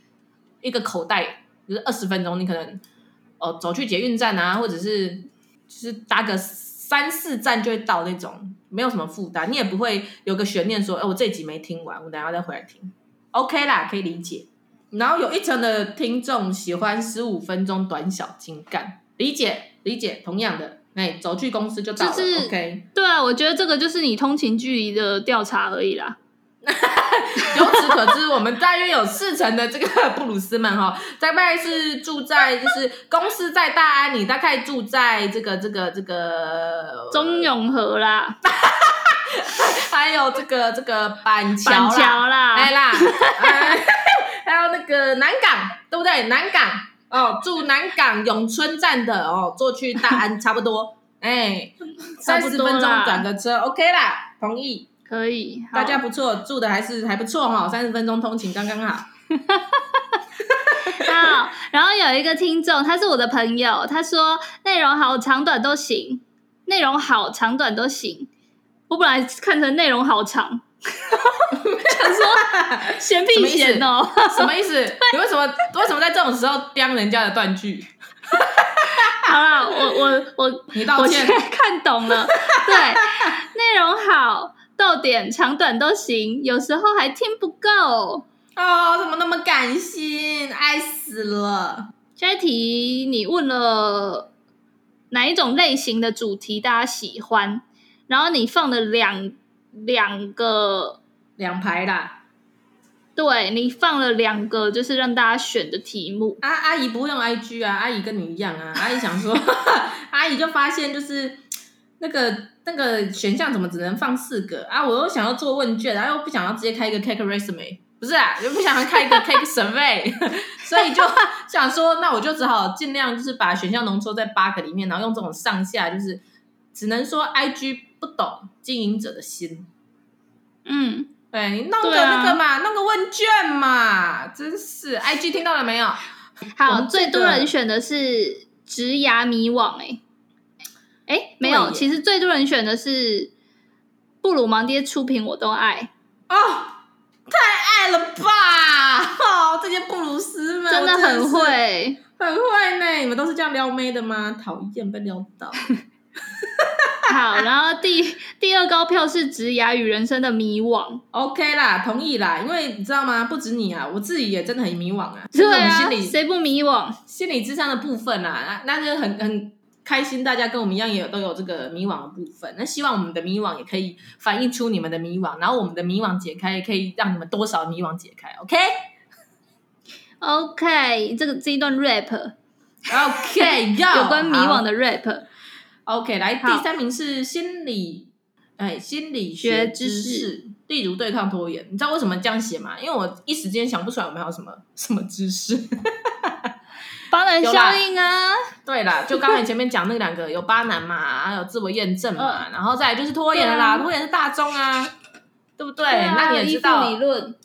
一个口袋，就是二十分钟，你可能哦走去捷运站啊，或者是就是搭个三四站就会到那种，没有什么负担，你也不会有个悬念说，哎、欸，我这集没听完，我等下再回来听，OK 啦，可以理解。然后有一层的听众喜欢十五分钟短小精干，理解理解，同样的。哎，走去公司就到了。就是，OK，对啊，我觉得这个就是你通勤距离的调查而已啦。(laughs) 由此可知，我们大约有四成的这个布鲁斯们哈，大概是住在就是公司在大安，你大概住在这个这个这个 (laughs) 中永和啦，(laughs) 还有这个这个板桥板桥啦，来啦，还有那个南港，对不对？南港。哦，住南港永春站的哦，坐去大安差不多，哎，(laughs) 三十分钟转个车，OK 啦，同意，可以，大家不错，住的还是还不错哈，三十分钟通勤刚刚好。(laughs) 好，然后有一个听众，他是我的朋友，他说内容好，长短都行，内容好，长短都行。我本来看成内容好长。想说嫌屁嫌哦，(laughs) 什么意思？你为什么为什么在这种时候刁人家的断句？(laughs) 好了，我我我，你道歉，我看懂了。对，内容好，逗点长短都行，有时候还听不够哦。怎么那么感性？爱死了！下一题，你问了哪一种类型的主题大家喜欢？然后你放了两。两个两排啦，对，你放了两个，就是让大家选的题目。啊，阿姨不用 IG 啊，阿姨跟你一样啊。阿姨想说，(laughs) 阿姨就发现就是那个那个选项怎么只能放四个啊？我又想要做问卷，然后又不想要直接开一个 cake resume，不是啊，又不想要开一个 (laughs) cake survey，(laughs) 所以就想说，那我就只好尽量就是把选项浓缩在八个里面，然后用这种上下，就是只能说 IG。不懂经营者的心，嗯，对你弄个那个嘛，啊、弄个问卷嘛，真是。IG 听到了没有？好，这个、最多人选的是职涯迷惘、欸，哎，哎，没有，其实最多人选的是布鲁芒爹出品，我都爱哦，太爱了吧！哦，这些布鲁斯们真的很会，很会呢。你们都是这样撩妹的吗？讨厌被撩到。(laughs) 好，然后第第二高票是职涯与人生的迷惘，OK 啦，同意啦，因为你知道吗？不止你啊，我自己也真的很迷惘啊。对啊，心理谁不迷惘？心理智商的部分啊，那那就很很开心，大家跟我们一样也有都有这个迷惘的部分。那希望我们的迷惘也可以反映出你们的迷惘，然后我们的迷惘解开，也可以让你们多少迷惘解开。OK，OK，okay? okay, 这个这一段 rap，OK，(laughs) 有关迷惘的 rap。OK，来第三名是心理，哎，心理学知识，例如对抗拖延。你知道为什么这样写吗？因为我一时间想不出来我们还有什么什么知识。巴南效应啊，对啦，就刚才前面讲那两个，有巴南嘛，(laughs) 还有自我验证嘛，呃、然后再来就是拖延啦，啊、拖延是大众啊，对不对？对啊、那你也知道理论。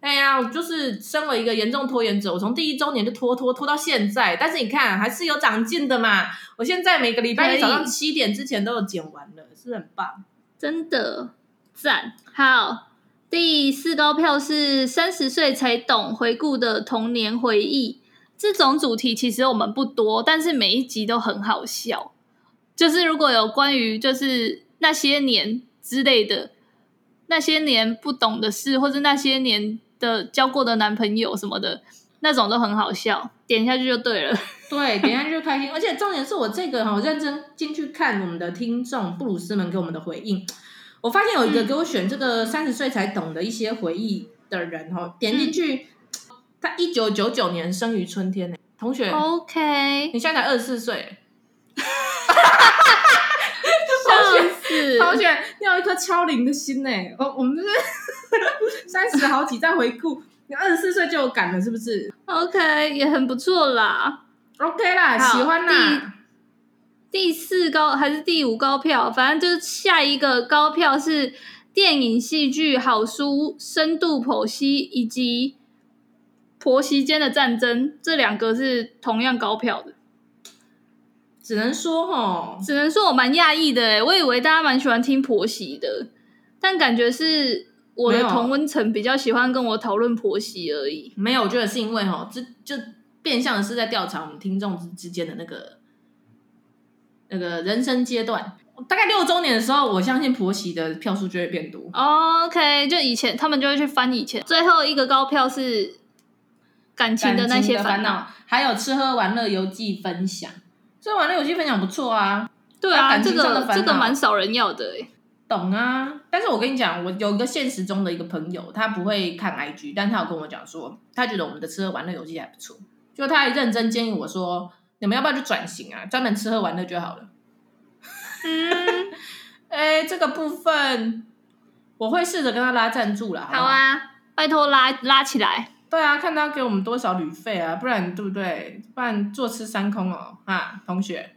哎呀，我就是身为一个严重拖延者，我从第一周年就拖拖拖到现在，但是你看还是有长进的嘛。我现在每个礼拜一早上七点之前都有剪完了，是很棒，真的赞。好，第四高票是三十岁才懂回顾的童年回忆，这种主题其实我们不多，但是每一集都很好笑。就是如果有关于就是那些年之类的，那些年不懂的事，或者那些年。的交过的男朋友什么的，那种都很好笑，点下去就对了。对，点下去就开心。而且重点是我这个哈，认真进去看我们的听众布鲁斯们给我们的回应，我发现有一个给我选这个三十岁才懂的一些回忆的人哈，点进去，他一九九九年生于春天呢，同学，OK，你现在才二十四岁，笑死，(laughs) 同学，你有一颗超龄的心呢。哦，我们就是。(laughs) 三十好几再回顾，你二十四岁就有感了，是不是？OK，也很不错啦。OK 啦，喜欢啦。第第四高还是第五高票？反正就是下一个高票是电影、戏剧、好书、深度剖析以及婆媳间的战争，这两个是同样高票的。只能说哈，只能说我蛮讶异的诶，我以为大家蛮喜欢听婆媳的，但感觉是我的同温层比较喜欢跟我讨论婆媳而已。没有，我觉得是因为哈，这就变相的是在调查我们听众之之间的那个那个人生阶段。大概六周年的时候，我相信婆媳的票数就会变多。OK，就以前他们就会去翻以前最后一个高票是感情的那些烦恼，还有吃喝玩乐游记分享。这玩乐游戏分享不错啊，对啊，这个这个蛮少人要的诶，懂啊。但是我跟你讲，我有一个现实中的一个朋友，他不会看 IG，但他有跟我讲说，他觉得我们的吃喝玩乐游戏还不错，就他还认真建议我说，你们要不要去转型啊，专门吃喝玩乐就好了。嗯，(laughs) 哎，这个部分我会试着跟他拉赞助了。好啊，拜托拉拉起来。对啊，看他给我们多少旅费啊，不然对不对？不然坐吃山空哦，啊，同学。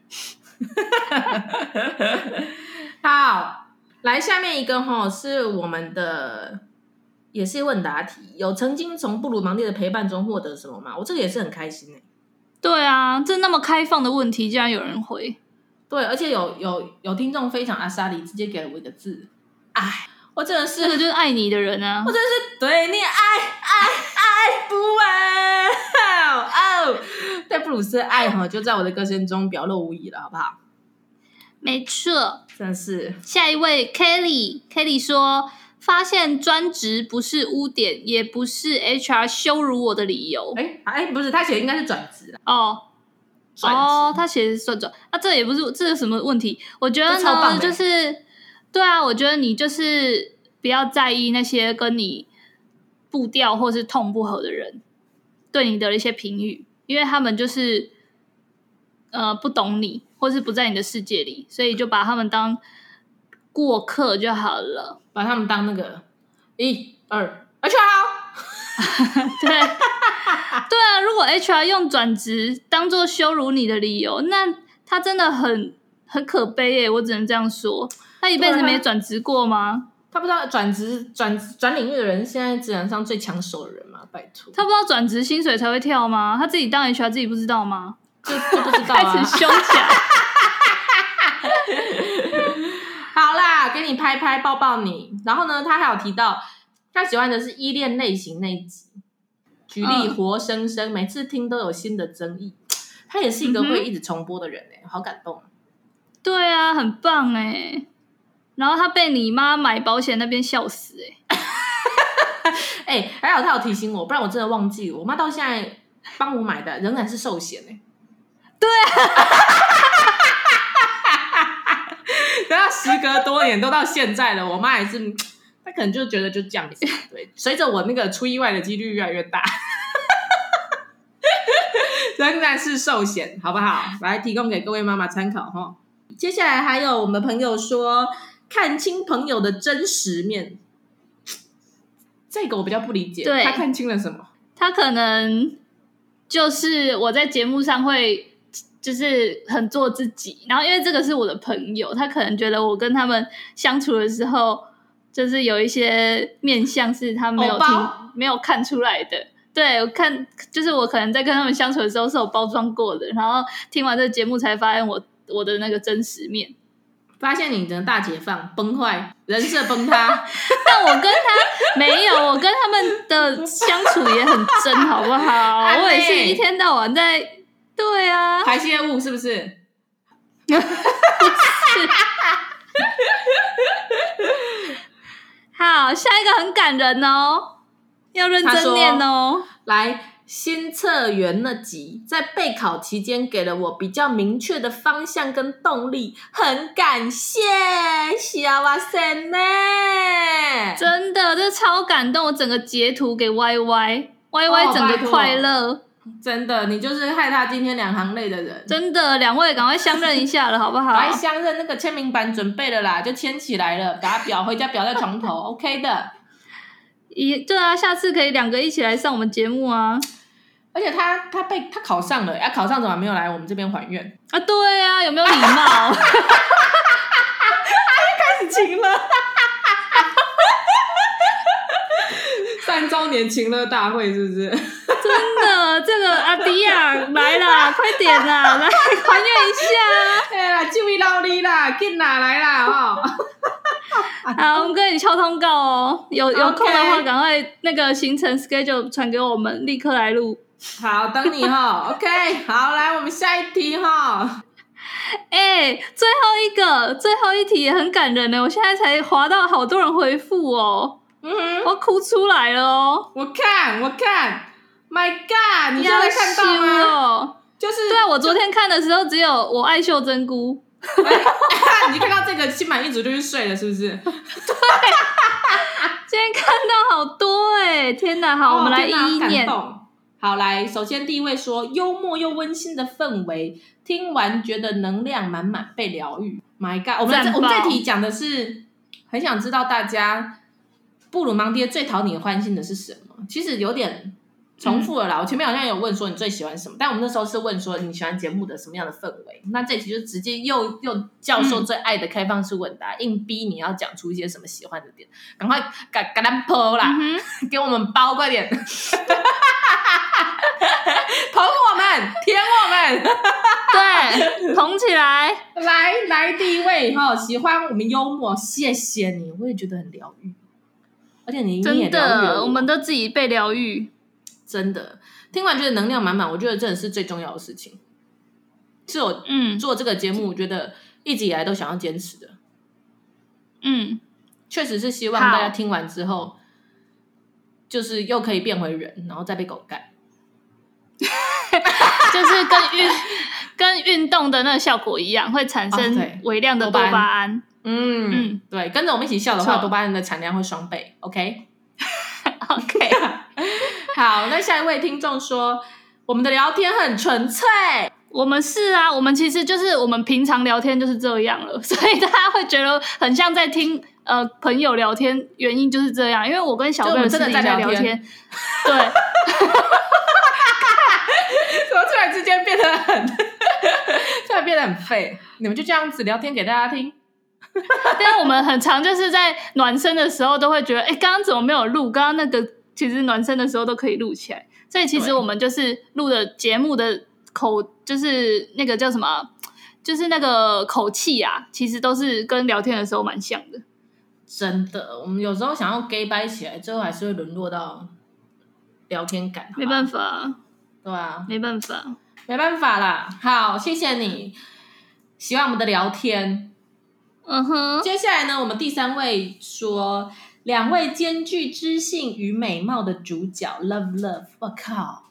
(laughs) 好，来下面一个哈、哦，是我们的，也是问答题。有曾经从布鲁芒蒂的陪伴中获得什么吗？我这个也是很开心哎。对啊，这那么开放的问题，竟然有人回。对，而且有有有听众非常阿莎里，直接给了我一个字，爱。我真的是，这个就是爱你的人啊！我真的是对你爱爱爱不完。哦，对布鲁斯的爱哈，就在我的歌声中表露无遗了，好不好？没错，真的是。下一位 Kelly，Kelly 说，发现专职不是污点，也不是 HR 羞辱我的理由。哎哎，不是，他写的应该是转职哦。哦，他写的是转职，啊，这也不是，这是什么问题？我觉得呢，就是。对啊，我觉得你就是不要在意那些跟你步调或是痛不合的人对你的一些评语，因为他们就是呃不懂你，或是不在你的世界里，所以就把他们当过客就好了，把他们当那个一二 HR，(laughs) 对对啊，如果 HR 用转职当做羞辱你的理由，那他真的很很可悲耶，我只能这样说。他一辈子没转职过吗？他不知道转职转转领域的人现在职场上最抢手的人吗？拜托，他不知道转职薪水才会跳吗？他自己当 HR 自己不知道吗？就就不知道啊！开始凶起来。(laughs) 好啦，给你拍拍抱抱你。然后呢，他还有提到他喜欢的是依恋类型那一集，举例活生生，嗯、每次听都有新的争议。他也是一个会一直重播的人哎、欸，好感动。对啊，很棒哎、欸。然后他被你妈买保险那边笑死哎、欸，(laughs) 哎、欸，还好他有提醒我，不然我真的忘记了。我妈到现在帮我买的仍然是寿险哎、欸，对啊，等到时隔多年都到现在了，我妈还是她可能就觉得就这样子，对，随着我那个出意外的几率越来越大，(laughs) 仍然是寿险，好不好？来提供给各位妈妈参考哈。接下来还有我们的朋友说。看清朋友的真实面，这个我比较不理解。对，他看清了什么？他可能就是我在节目上会就是很做自己，然后因为这个是我的朋友，他可能觉得我跟他们相处的时候，就是有一些面相是他没有听、没有看出来的。对，我看就是我可能在跟他们相处的时候是有包装过的，然后听完这个节目才发现我我的那个真实面。发现你的大解放崩坏，人设崩塌。(laughs) 但我跟他没有，我跟他们的相处也很真，好不好？(laughs) 我也是一天到晚在，对啊，排泄物是不是？(laughs) 不是。好，下一个很感人哦，要认真念哦，来。新测员那集在备考期间给了我比较明确的方向跟动力，很感谢，谢哇塞呢！真的，这超感动，我整个截图给 Y Y，Y Y 整个快乐，哦，真的，你就是害他今天两行泪的人，真的，两位赶快相认一下了，好不好？来相认，那个签名版准备了啦，就签起来了，把它裱回家，裱在床头，OK 的。(laughs) 一对啊，下次可以两个一起来上我们节目啊！而且他他被他考上了，啊，考上怎么没有来我们这边还愿啊？对啊，有没有礼貌？他又开始情了，三周年情乐大会是不是？真的，这个阿迪亚来了，(laughs) 快点啦，来还愿一下！哎呀，注意劳力啦，进哪来啦？哦。(laughs) 好，我们跟你敲通告哦，有有空的话，赶快那个行程 schedule 传给我们，立刻来录。好，等你哈。(laughs) OK，好，来，我们下一题哈。(laughs) 哎，最后一个，最后一题也很感人呢。我现在才滑到好多人回复哦，嗯哼，我哭出来了哦。我看，我看，My God，你现在看到吗？哦，就是对啊，我昨天看的时候只有我爱秀珍菇。(laughs) 你看到这个心满意足就去睡了，是不是？对，今天看到好多哎、欸，天哪！好，哦、我们来一一念。好，来，首先第一位说，幽默又温馨的氛围，听完觉得能量满满，被疗愈。My God，我们这我们这题讲的是，很想知道大家布鲁芒爹最讨你欢心的是什么？其实有点。重复了啦，我前面好像有问说你最喜欢什么，但我们那时候是问说你喜欢节目的什么样的氛围。那这题就直接又又教授最爱的开放式问答，嗯、硬逼你要讲出一些什么喜欢的点，赶快赶赶他剖啦，嗯、(laughs) 给我们包快点，(laughs) 们，舔我们，(laughs) 对，捧起来，来来第一位哈，喜欢我们幽默，谢谢你，我也觉得很疗愈，而且你真的，我，我们都自己被疗愈。真的听完觉得能量满满，我觉得这也是最重要的事情，是我嗯。做这个节目，我觉得一直以来都想要坚持的。嗯，确实是希望大家听完之后，就是又可以变回人，然后再被狗干，就是跟运跟运动的那个效果一样，会产生微量的多巴胺。哦、嗯嗯，对，跟着我们一起笑的话，多巴胺的产量会双倍。OK (laughs) OK。(laughs) 好，那下一位听众说，我们的聊天很纯粹。我们是啊，我们其实就是我们平常聊天就是这样了，所以大家会觉得很像在听呃朋友聊天，原因就是这样。因为我跟小贝真的在聊天，(laughs) 对，(laughs) 怎么突然之间变得很，(laughs) 突然变得很废？你们就这样子聊天给大家听？但是我们很常就是在暖身的时候都会觉得，哎，刚刚怎么没有录？刚刚那个。其实暖身的时候都可以录起来，所以其实我们就是录的节目的口，就是那个叫什么，就是那个口气啊，其实都是跟聊天的时候蛮像的。真的，我们有时候想要 gay 掰起来，最后还是会沦落到聊天感。没办法，对啊，没办法，没办法啦。好，谢谢你喜欢我们的聊天。嗯哼，接下来呢，我们第三位说。两位兼具知性与美貌的主角，Love Love，我靠，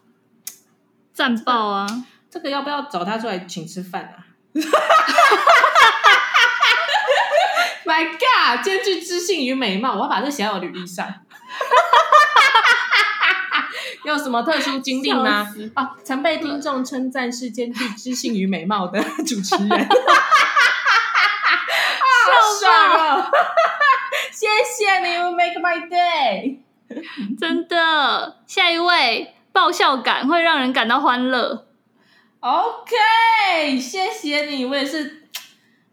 赞爆啊！这个要不要找他出来请吃饭啊 (laughs)？My God，兼具知性与美貌，我要把这写在我履历上。(laughs) 有什么特殊经历吗？死啊，曾被听众称赞是兼具知性与美貌的主持人。(laughs) 笑爽 (laughs) 谢谢你，You make my day。真的，下一位爆笑感会让人感到欢乐。OK，谢谢你，我也是，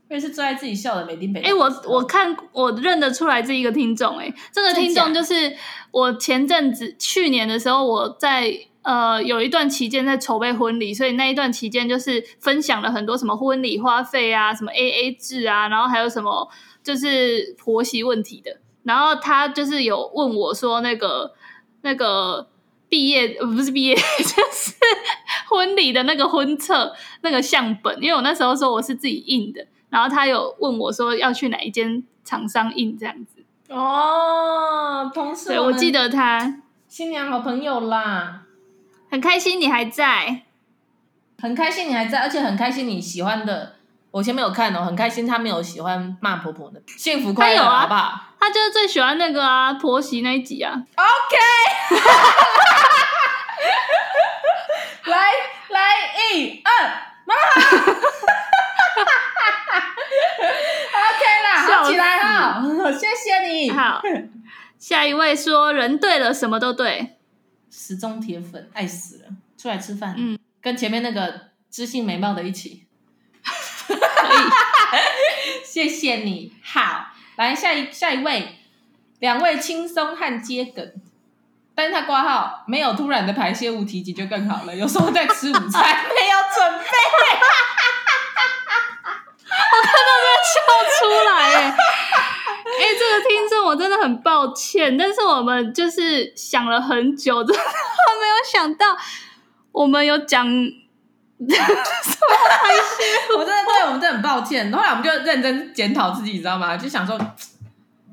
我也是最爱自己笑的美丁美。哎，我我看我认得出来这一个听众，哎，这个听众就是我前阵子去年的时候，我在呃有一段期间在筹备婚礼，所以那一段期间就是分享了很多什么婚礼花费啊，什么 AA 制啊，然后还有什么。就是婆媳问题的，然后他就是有问我说，那个那个毕业不是毕业，(laughs) 就是婚礼的那个婚册那个相本，因为我那时候说我是自己印的，然后他有问我说要去哪一间厂商印这样子。哦，同事，对，我记得他新娘好朋友啦，很开心你还在，很开心你还在，而且很开心你喜欢的。我前面有看哦，很开心，他没有喜欢骂婆婆的，幸福快乐，啊、好不好？他就是最喜欢那个啊，婆媳那一集啊。OK，(laughs) 来来，一二，妈妈起来哈，谢谢你。好，下一位说人对了，什么都对，时钟铁粉，爱死了。出来吃饭，嗯，跟前面那个知性美貌的一起，可以，谢谢你。好，来下一下一位，两位轻松和接梗，但是他挂号没有突然的排泄物提及就更好了。有时候在吃午餐，(laughs) 没有准备，我看到他笑出来，哎，哎，这个听众我真的很抱歉，但是我们就是想了很久，真的没有想到。我们有讲？(laughs) 我真的对我们真的很抱歉。后来我们就认真检讨自己，你知道吗？就想说，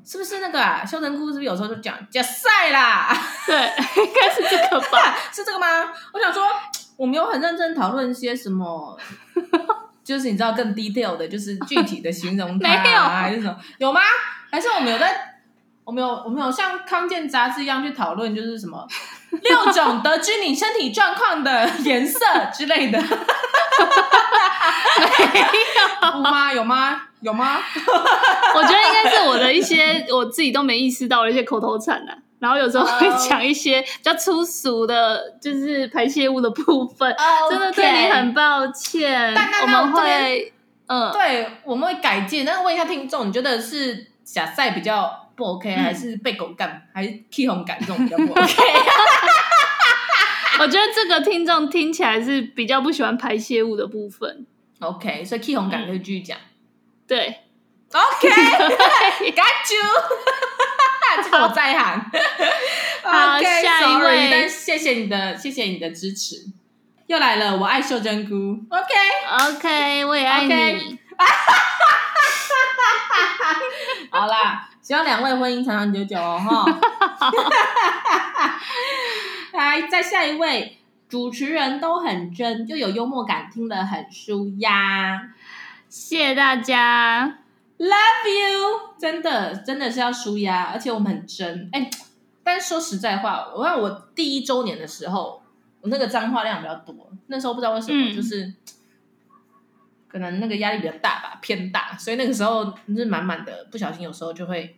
是不是那个啊？修真姑是不是有时候就讲假赛啦？(laughs) 对，应该是这个吧？(laughs) 是这个吗？我想说，我们有很认真讨论一些什么，就是你知道更 detail 的，就是具体的形容它、啊，(laughs) 没有还是什么？有吗？还是我们有在？我们有我们有像康健杂志一样去讨论，就是什么 (laughs) 六种得知你身体状况的颜色之类的，没有吗？有吗？有吗？(laughs) 我觉得应该是我的一些我自己都没意识到的一些口头禅啊，然后有时候会讲一些比较粗俗的，就是排泄物的部分，okay. 真的对你很抱歉。我们会，嗯，对，我们会改进。但是问一下听众，你觉得是假赛比较？不 OK，还是被狗干、嗯，还是气红感这种比较不 OK？(laughs) (laughs) 我觉得这个听众听起来是比较不喜欢排泄物的部分。OK，所以 K 红感可以继续讲。对，OK，Got (laughs) you，我在行。(laughs) 好，okay, 下一位，但谢谢你的，谢谢你的支持。又来了，我爱秀珍菇。OK，OK，okay, 我也爱你。(laughs) 好啦。希望两位婚姻长长久久哦，哈！(laughs) 来，再下一位，主持人都很真，又有幽默感，听得很舒压。谢谢大家，Love you！真的，真的是要舒压，而且我们很真。哎，但是说实在话，我看我第一周年的时候，我那个脏话量比较多，那时候不知道为什么，嗯、就是可能那个压力比较大吧，偏大，所以那个时候是满满的，不小心有时候就会。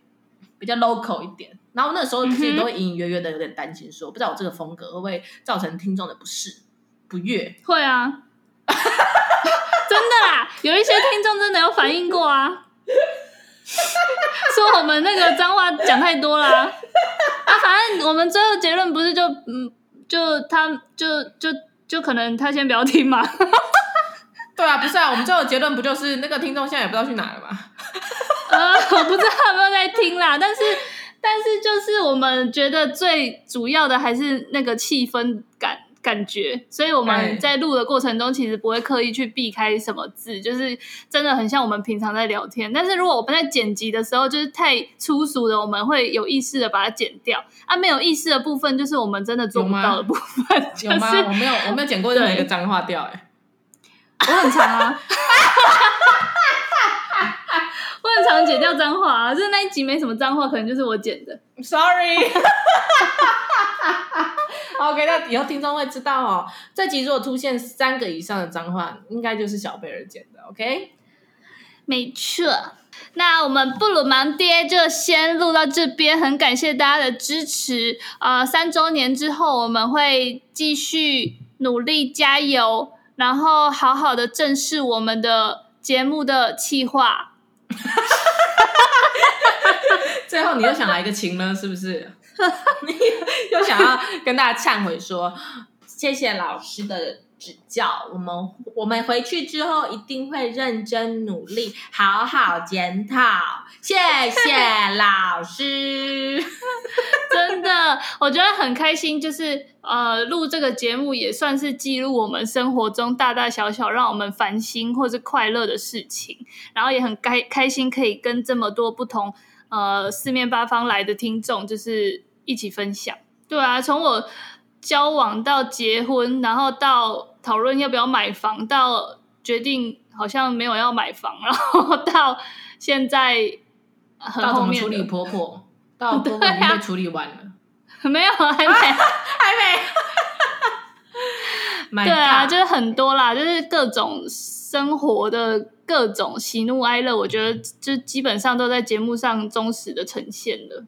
比较 local 一点，然后那时候自己都会隐隐约约的有点担心说，说、嗯、不知道我这个风格会不会造成听众的不适、不悦？会啊，(laughs) 真的啦，有一些听众真的有反映过啊，(laughs) 说我们那个脏话讲太多啦。啊，反正我们最后结论不是就嗯，就他就就就可能他先不要听嘛。(laughs) 对啊，不是啊，我们最后结论不就是那个听众现在也不知道去哪了吗？(laughs) 呃，我不知道有没有在听啦，但是，但是就是我们觉得最主要的还是那个气氛感感觉，所以我们在录的过程中其实不会刻意去避开什么字，就是真的很像我们平常在聊天。但是如果我们在剪辑的时候就是太粗俗的，我们会有意识的把它剪掉啊，没有意识的部分就是我们真的做不到的部分。有吗？就是、有吗？我没有，我没有剪过任何一个脏话掉、欸，哎，我很长啊。(laughs) (laughs) 我很常剪掉脏话啊，就是那一集没什么脏话，可能就是我剪的。Sorry。(laughs) OK，那以后听众会知道哦。这集如果出现三个以上的脏话，应该就是小贝儿剪的。OK，没错。那我们布鲁芒爹就先录到这边，很感谢大家的支持。呃，三周年之后，我们会继续努力加油，然后好好的正视我们的节目的企划。(laughs) 最后，你又想来一个情呢？是不是？(laughs) 你又想要跟大家忏悔说，谢谢老师的指教，我们我们回去之后一定会认真努力，好好检讨。谢谢老师，我觉得很开心，就是呃，录这个节目也算是记录我们生活中大大小小让我们烦心或是快乐的事情，然后也很开开心可以跟这么多不同呃四面八方来的听众，就是一起分享。对啊，从我。交往到结婚，然后到讨论要不要买房，到决定好像没有要买房，然后 (laughs) 到现在很后面到怎么处理婆婆，(laughs) 到婆婆已经被处理完了，(laughs) 没有，还没，啊、(laughs) 还没。(laughs) 对啊，就是很多啦，就是各种生活的各种喜怒哀乐，我觉得就基本上都在节目上忠实的呈现了。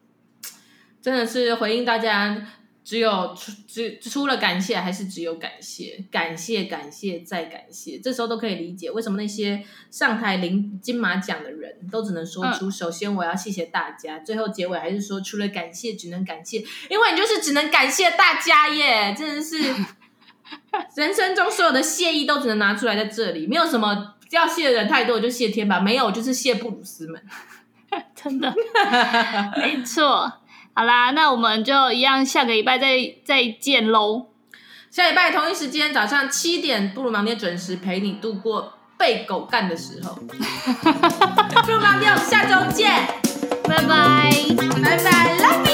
真的是回应大家。只有除只除了感谢，还是只有感谢，感谢感谢再感谢，这时候都可以理解为什么那些上台领金马奖的人都只能说出“首先我要谢谢大家”，嗯、最后结尾还是说除了感谢只能感谢，因为你就是只能感谢大家耶，真的是 (laughs) 人生中所有的谢意都只能拿出来在这里，没有什么要谢的人太多，就谢天吧，没有就是谢布鲁斯们，(laughs) 真的。没错。好啦，那我们就一样，下个礼拜再再见喽。下礼拜同一时间早上七点，布鲁芒爹准时陪你度过被狗干的时候。(laughs) 布鲁芒爹，我们下周见，拜拜，拜拜，Love you。